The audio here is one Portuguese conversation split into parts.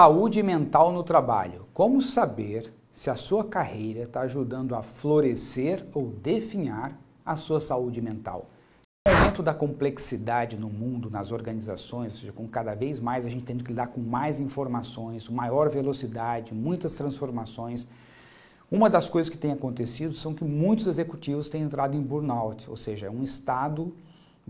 Saúde mental no trabalho. Como saber se a sua carreira está ajudando a florescer ou definhar a sua saúde mental? No momento da complexidade no mundo, nas organizações, ou seja, com cada vez mais a gente tendo que lidar com mais informações, maior velocidade, muitas transformações. Uma das coisas que tem acontecido são que muitos executivos têm entrado em burnout, ou seja, é um estado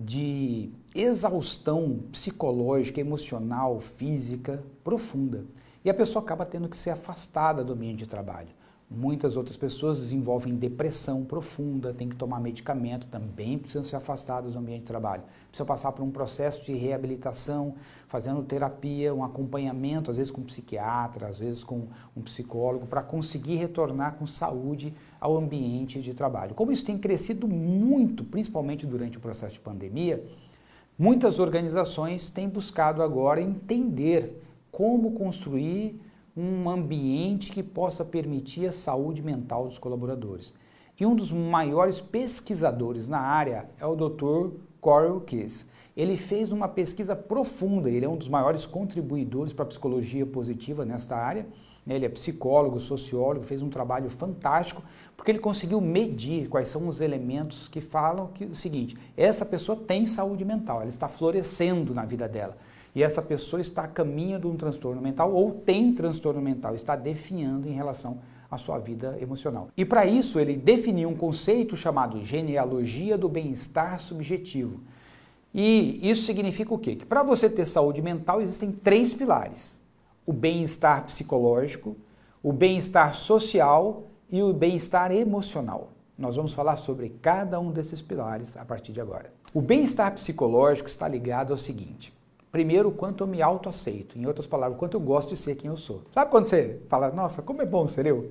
de exaustão psicológica, emocional, física profunda. E a pessoa acaba tendo que ser afastada do ambiente de trabalho. Muitas outras pessoas desenvolvem depressão profunda, têm que tomar medicamento, também precisam ser afastadas do ambiente de trabalho. Precisam passar por um processo de reabilitação, fazendo terapia, um acompanhamento, às vezes com um psiquiatra, às vezes com um psicólogo, para conseguir retornar com saúde ao ambiente de trabalho. Como isso tem crescido muito, principalmente durante o processo de pandemia, muitas organizações têm buscado agora entender como construir um ambiente que possa permitir a saúde mental dos colaboradores. E um dos maiores pesquisadores na área é o Dr. Coral Kiss. Ele fez uma pesquisa profunda, ele é um dos maiores contribuidores para a psicologia positiva nesta área. Ele é psicólogo, sociólogo, fez um trabalho fantástico, porque ele conseguiu medir quais são os elementos que falam que o seguinte: essa pessoa tem saúde mental, ela está florescendo na vida dela e essa pessoa está a caminho de um transtorno mental ou tem transtorno mental, está definhando em relação à sua vida emocional. E para isso ele definiu um conceito chamado genealogia do bem-estar subjetivo. E isso significa o quê? Que para você ter saúde mental existem três pilares: o bem-estar psicológico, o bem-estar social e o bem-estar emocional. Nós vamos falar sobre cada um desses pilares a partir de agora. O bem-estar psicológico está ligado ao seguinte: Primeiro, quanto eu me autoaceito. Em outras palavras, quanto eu gosto de ser quem eu sou. Sabe quando você fala, nossa, como é bom ser eu?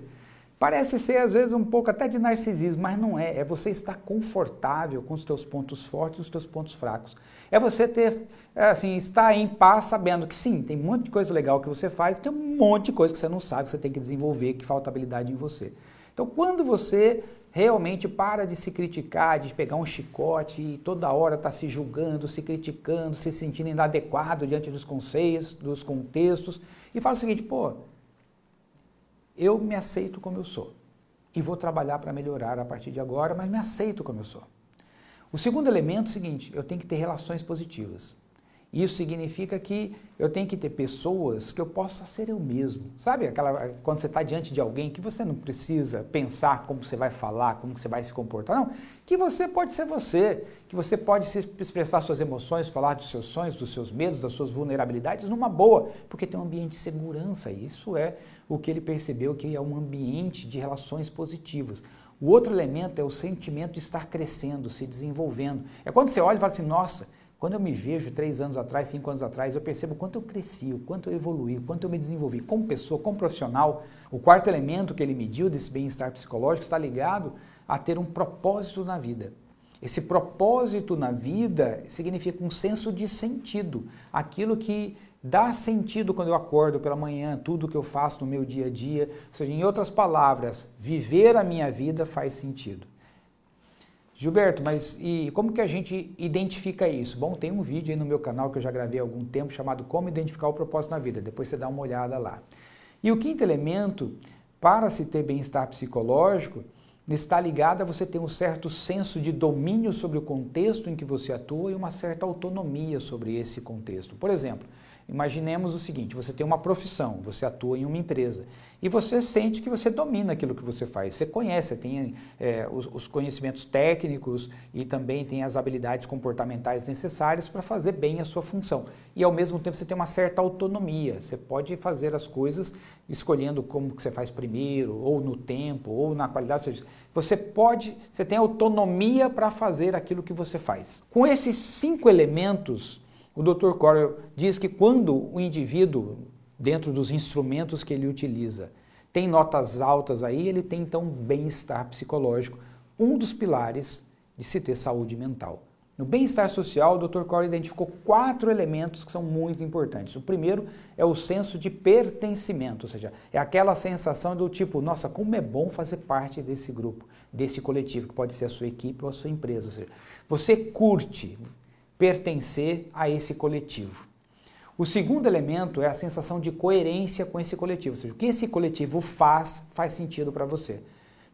Parece ser, às vezes, um pouco até de narcisismo, mas não é. É você estar confortável com os teus pontos fortes e os teus pontos fracos. É você ter, assim, estar em paz sabendo que sim, tem um monte de coisa legal que você faz, tem um monte de coisa que você não sabe, que você tem que desenvolver, que falta habilidade em você. Então, quando você realmente para de se criticar, de pegar um chicote e toda hora está se julgando, se criticando, se sentindo inadequado diante dos conceitos, dos contextos, e fala o seguinte, pô, eu me aceito como eu sou e vou trabalhar para melhorar a partir de agora, mas me aceito como eu sou. O segundo elemento é o seguinte, eu tenho que ter relações positivas. Isso significa que eu tenho que ter pessoas que eu possa ser eu mesmo. Sabe aquela quando você está diante de alguém que você não precisa pensar como você vai falar, como você vai se comportar, não. Que você pode ser você, que você pode se expressar suas emoções, falar dos seus sonhos, dos seus medos, das suas vulnerabilidades numa boa, porque tem um ambiente de segurança. Isso é o que ele percebeu que é um ambiente de relações positivas. O outro elemento é o sentimento de estar crescendo, se desenvolvendo. É quando você olha e fala assim, nossa, quando eu me vejo três anos atrás, cinco anos atrás, eu percebo o quanto eu cresci, o quanto eu evoluí, o quanto eu me desenvolvi como pessoa, como profissional. O quarto elemento que ele mediu desse bem-estar psicológico está ligado a ter um propósito na vida. Esse propósito na vida significa um senso de sentido, aquilo que dá sentido quando eu acordo pela manhã, tudo que eu faço no meu dia a dia. Ou seja, em outras palavras, viver a minha vida faz sentido. Gilberto, mas e como que a gente identifica isso? Bom, tem um vídeo aí no meu canal que eu já gravei há algum tempo chamado Como Identificar o Propósito na Vida. Depois você dá uma olhada lá. E o quinto elemento, para se ter bem-estar psicológico, está ligado a você ter um certo senso de domínio sobre o contexto em que você atua e uma certa autonomia sobre esse contexto. Por exemplo, Imaginemos o seguinte: você tem uma profissão, você atua em uma empresa e você sente que você domina aquilo que você faz. Você conhece, você tem é, os, os, conhecimentos técnicos e também tem as habilidades comportamentais necessárias para fazer bem a sua função. E ao mesmo tempo você tem uma certa autonomia. Você pode fazer as coisas escolhendo como que você faz primeiro, ou no tempo, ou na qualidade. Seja, você pode, você tem autonomia para fazer aquilo que você faz. Com esses cinco elementos o Dr. Correll diz que quando o indivíduo, dentro dos instrumentos que ele utiliza, tem notas altas aí, ele tem então bem-estar psicológico, um dos pilares de se ter saúde mental. No bem-estar social, o Dr. Corey identificou quatro elementos que são muito importantes. O primeiro é o senso de pertencimento, ou seja, é aquela sensação do tipo, nossa, como é bom fazer parte desse grupo, desse coletivo, que pode ser a sua equipe ou a sua empresa. Ou seja, você curte, pertencer a esse coletivo. O segundo elemento é a sensação de coerência com esse coletivo, ou seja, o que esse coletivo faz faz sentido para você.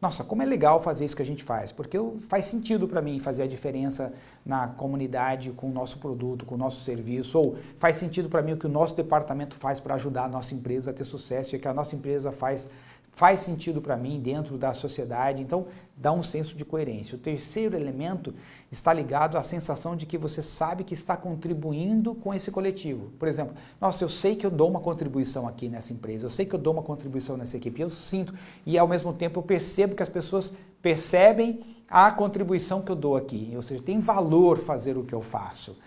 Nossa, como é legal fazer isso que a gente faz, porque faz sentido para mim fazer a diferença na comunidade com o nosso produto, com o nosso serviço, ou faz sentido para mim o que o nosso departamento faz para ajudar a nossa empresa a ter sucesso e o que a nossa empresa faz faz sentido para mim dentro da sociedade, então dá um senso de coerência. O terceiro elemento está ligado à sensação de que você sabe que está contribuindo com esse coletivo. Por exemplo, nossa, eu sei que eu dou uma contribuição aqui nessa empresa, eu sei que eu dou uma contribuição nessa equipe, eu sinto e ao mesmo tempo eu percebo que as pessoas percebem a contribuição que eu dou aqui, ou seja, tem valor fazer o que eu faço.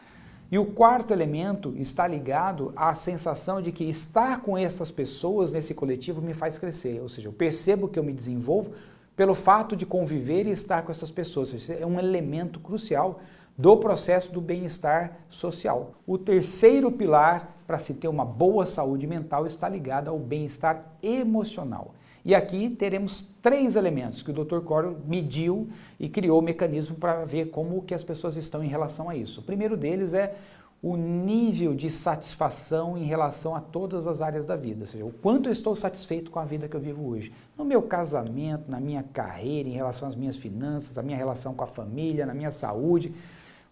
E o quarto elemento está ligado à sensação de que estar com essas pessoas nesse coletivo me faz crescer. Ou seja, eu percebo que eu me desenvolvo pelo fato de conviver e estar com essas pessoas. É um elemento crucial do processo do bem-estar social. O terceiro pilar para se ter uma boa saúde mental está ligado ao bem-estar emocional. E aqui teremos três elementos que o Dr. Coro mediu e criou o mecanismo para ver como que as pessoas estão em relação a isso. O primeiro deles é o nível de satisfação em relação a todas as áreas da vida, ou seja, o quanto eu estou satisfeito com a vida que eu vivo hoje. No meu casamento, na minha carreira, em relação às minhas finanças, a minha relação com a família, na minha saúde,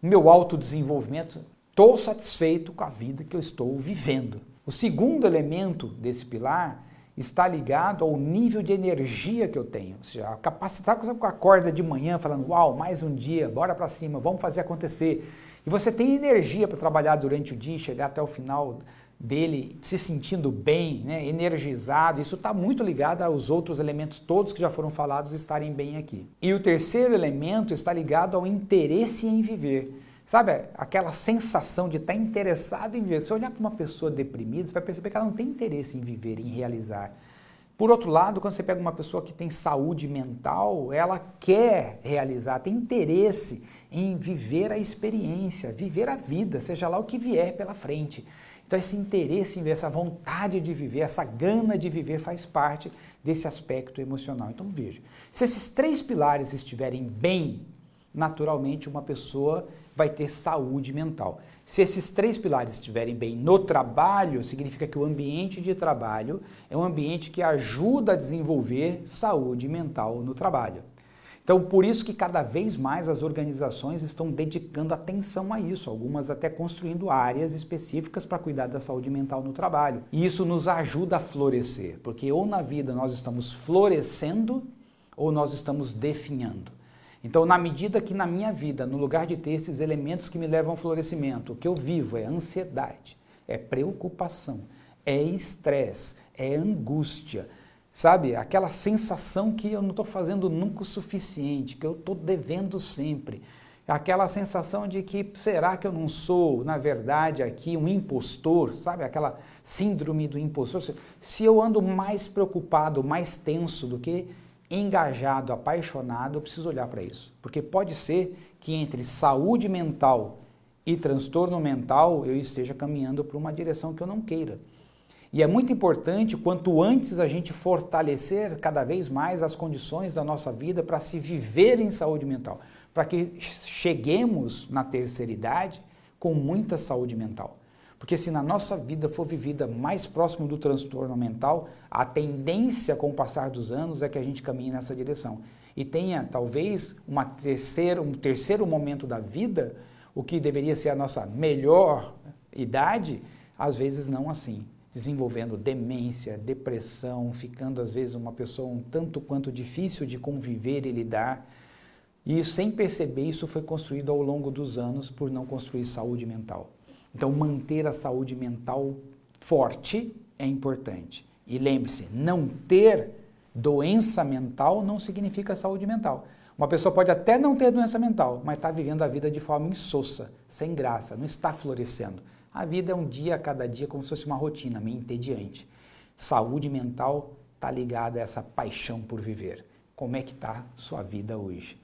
o meu autodesenvolvimento, estou satisfeito com a vida que eu estou vivendo. O segundo elemento desse pilar está ligado ao nível de energia que eu tenho. Ou seja, a capacidade que você acorda de manhã falando, uau, mais um dia, bora para cima, vamos fazer acontecer. E você tem energia para trabalhar durante o dia, chegar até o final dele se sentindo bem, né, energizado. Isso está muito ligado aos outros elementos todos que já foram falados estarem bem aqui. E o terceiro elemento está ligado ao interesse em viver. Sabe aquela sensação de estar interessado em viver? Se olhar para uma pessoa deprimida, você vai perceber que ela não tem interesse em viver, em realizar. Por outro lado, quando você pega uma pessoa que tem saúde mental, ela quer realizar, tem interesse em viver a experiência, viver a vida, seja lá o que vier pela frente. Então, esse interesse em ver, essa vontade de viver, essa gana de viver faz parte desse aspecto emocional. Então, veja: se esses três pilares estiverem bem, naturalmente uma pessoa vai ter saúde mental. Se esses três pilares estiverem bem no trabalho, significa que o ambiente de trabalho é um ambiente que ajuda a desenvolver saúde mental no trabalho. Então, por isso que cada vez mais as organizações estão dedicando atenção a isso, algumas até construindo áreas específicas para cuidar da saúde mental no trabalho. E isso nos ajuda a florescer, porque ou na vida nós estamos florescendo ou nós estamos definhando. Então, na medida que na minha vida, no lugar de ter esses elementos que me levam ao florescimento, o que eu vivo é ansiedade, é preocupação, é estresse, é angústia, sabe? Aquela sensação que eu não estou fazendo nunca o suficiente, que eu estou devendo sempre. Aquela sensação de que será que eu não sou, na verdade, aqui um impostor, sabe? Aquela síndrome do impostor. Se eu ando mais preocupado, mais tenso do que engajado, apaixonado, eu preciso olhar para isso. Porque pode ser que entre saúde mental e transtorno mental eu esteja caminhando para uma direção que eu não queira. E é muito importante, quanto antes a gente fortalecer cada vez mais as condições da nossa vida para se viver em saúde mental, para que cheguemos na terceira idade com muita saúde mental. Porque se na nossa vida for vivida mais próximo do transtorno mental, a tendência com o passar dos anos é que a gente caminhe nessa direção. E tenha talvez uma terceira, um terceiro momento da vida, o que deveria ser a nossa melhor idade, às vezes não assim. Desenvolvendo demência, depressão, ficando às vezes uma pessoa um tanto quanto difícil de conviver e lidar. E sem perceber, isso foi construído ao longo dos anos por não construir saúde mental. Então, manter a saúde mental forte é importante. E lembre-se, não ter doença mental não significa saúde mental. Uma pessoa pode até não ter doença mental, mas está vivendo a vida de forma insossa, sem graça, não está florescendo. A vida é um dia a cada dia, como se fosse uma rotina meio entediante. Saúde mental está ligada a essa paixão por viver. Como é que está sua vida hoje?